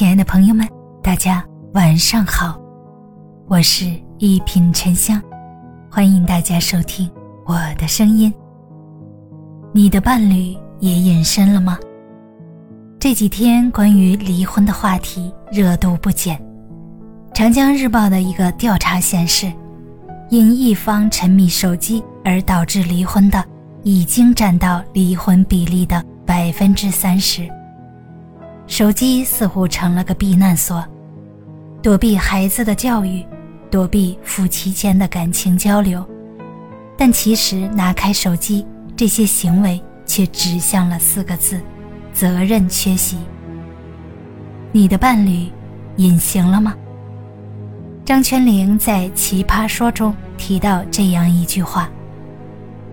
亲爱的朋友们，大家晚上好，我是一品沉香，欢迎大家收听我的声音。你的伴侣也隐身了吗？这几天关于离婚的话题热度不减。长江日报的一个调查显示，因一方沉迷手机而导致离婚的，已经占到离婚比例的百分之三十。手机似乎成了个避难所，躲避孩子的教育，躲避夫妻间的感情交流。但其实拿开手机，这些行为却指向了四个字：责任缺席。你的伴侣隐形了吗？张泉灵在《奇葩说》中提到这样一句话：“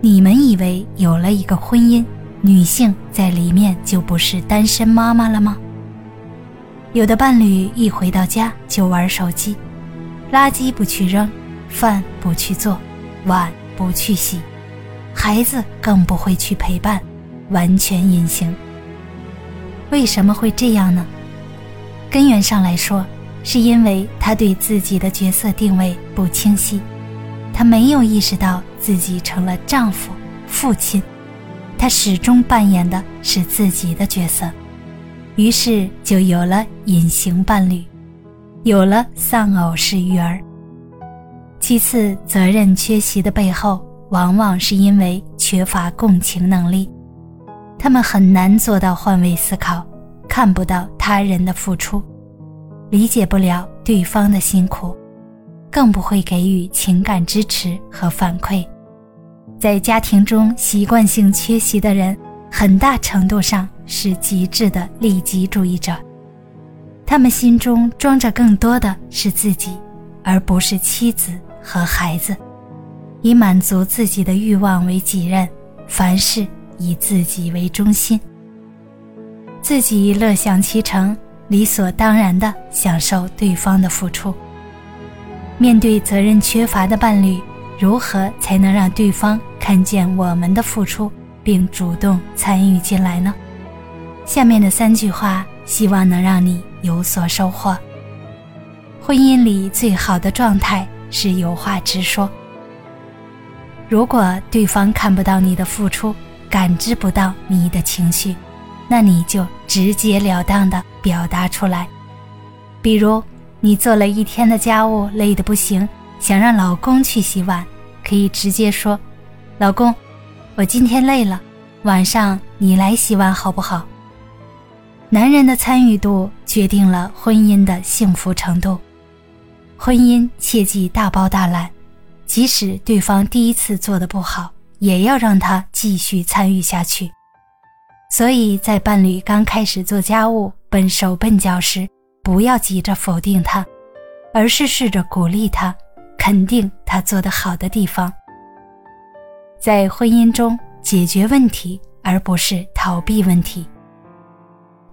你们以为有了一个婚姻，女性在里面就不是单身妈妈了吗？”有的伴侣一回到家就玩手机，垃圾不去扔，饭不去做，碗不去洗，孩子更不会去陪伴，完全隐形。为什么会这样呢？根源上来说，是因为他对自己的角色定位不清晰，他没有意识到自己成了丈夫、父亲，他始终扮演的是自己的角色。于是就有了隐形伴侣，有了丧偶式育儿。其次，责任缺席的背后，往往是因为缺乏共情能力，他们很难做到换位思考，看不到他人的付出，理解不了对方的辛苦，更不会给予情感支持和反馈。在家庭中习惯性缺席的人。很大程度上是极致的利己主义者，他们心中装着更多的是自己，而不是妻子和孩子，以满足自己的欲望为己任，凡事以自己为中心，自己乐享其成，理所当然地享受对方的付出。面对责任缺乏的伴侣，如何才能让对方看见我们的付出？并主动参与进来呢？下面的三句话，希望能让你有所收获。婚姻里最好的状态是有话直说。如果对方看不到你的付出，感知不到你的情绪，那你就直截了当的表达出来。比如，你做了一天的家务，累得不行，想让老公去洗碗，可以直接说：“老公。”我今天累了，晚上你来洗碗好不好？男人的参与度决定了婚姻的幸福程度。婚姻切忌大包大揽，即使对方第一次做的不好，也要让他继续参与下去。所以在伴侣刚开始做家务笨手笨脚时，不要急着否定他，而是试着鼓励他，肯定他做得好的地方。在婚姻中解决问题，而不是逃避问题。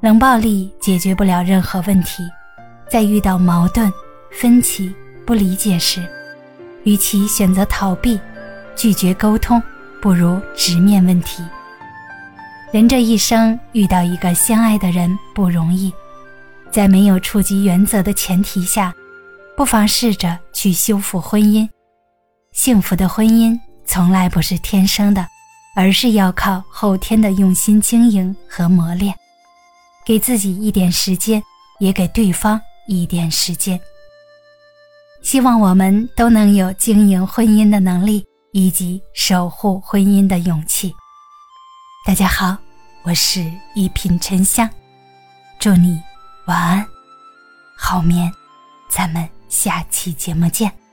冷暴力解决不了任何问题。在遇到矛盾、分歧、不理解时，与其选择逃避、拒绝沟通，不如直面问题。人这一生遇到一个相爱的人不容易，在没有触及原则的前提下，不妨试着去修复婚姻。幸福的婚姻。从来不是天生的，而是要靠后天的用心经营和磨练。给自己一点时间，也给对方一点时间。希望我们都能有经营婚姻的能力，以及守护婚姻的勇气。大家好，我是一品沉香，祝你晚安，好眠。咱们下期节目见。